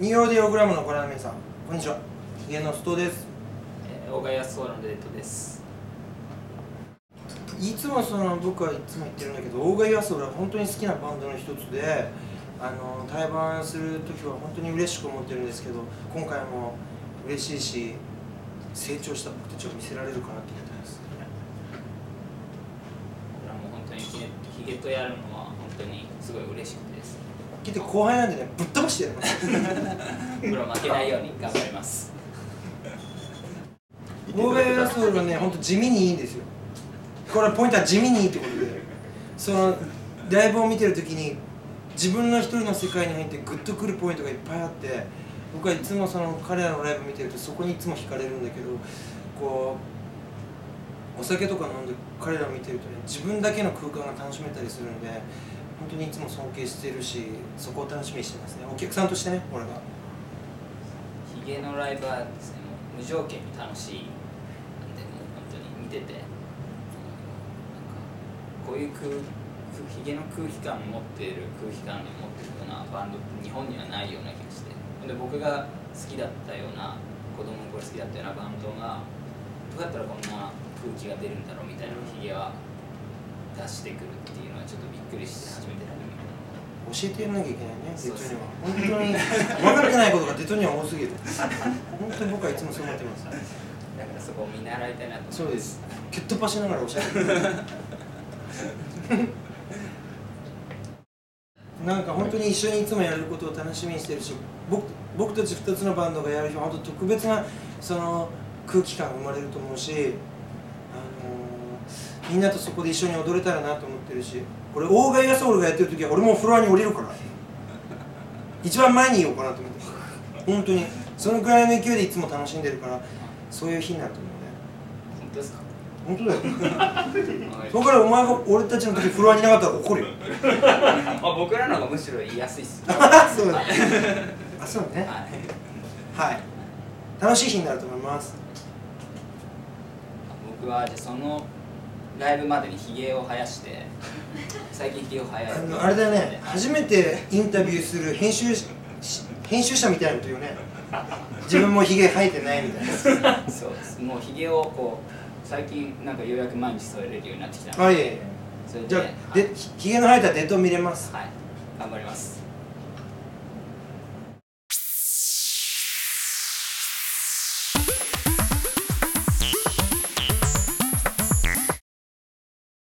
ニューヨーディオグラムのご覧の皆さん。こんにちは。ヒゲのストです。えー、大賀康夫のデートです。いつもその僕はいつも言ってるんだけど大賀康夫は本当に好きなバンドの一つであの対バンする時は本当に嬉しく思ってるんですけど今回も嬉しいし成長した僕たちを見せられるかなと思ってます。僕らも本当にヒゲとやるのは本当にすごい嬉しくてです聞いて後輩なんでねぶっ飛ばしてやります僕ら負けないように頑張ります。ね本当地味にいいんですよ。これポイントは地味にいいってことで。そのライブを見てる時に自分の一人の世界に入ってグッとくるポイントがいっぱいあって僕はいつもその彼らのライブ見てるとそこにいつも惹かれるんだけどこうお酒とか飲んで彼らを見てるとね自分だけの空間が楽しめたりするんで本当にいつも尊敬してるしそこを楽しみにしてますね。お客さんとしてね俺が。ヒゲのライブはですね無条件に楽しい。んでもう本当に見てて。なんかこういう空ヒゲの空気感を持っている空気感で持ってるようなバンドって日本にはないような気がして。で僕が好きだったような子供の頃好きだったようなバンドがどうやったらこんな空気が出るんだろうみたいなヒゲは出してくるっていうのはちょっとくりして初めて教えてやらなきゃいけないねデトには。本当に分かってないことがデトには多すぎる。本当に僕はいつもそう思ってます。だからそこを見習いたいなと。そうです。蹴っ飛ばしながら教えて なんか本当に一緒にいつもやることを楽しみにしてるし僕僕たち2つのバンドがやる日は本当特別なその空気感が生まれると思うし、あのーみんなとそこで一緒に踊れたらなと思ってるしこれ大賀康俺がやってる時は俺もフロアに降りるから。一番前にいようかなと思って。本当に。そのくらいの勢いでいつも楽しんでるからそういう日になると思うね。本当ですか？本当だよ。そこからお前が俺たちの時フロアにいなかったら怒るよ。あ僕らの方がむしろ言いやすいっす。そうだ。あそうね。はい。はい。楽しい日になると思います。僕はじゃあそのライブまでにひげを生やして最近ひげを生やあのあれだよね。初めてインタビューする編集し編集者みたいなこと言うね。自分もひげ生えてないみたいな。そうです。もうひげをこう最近なんかようやく毎日添えれるようになってきたのであいじゃあでひひげの生えたデートを見れます。はい。頑張ります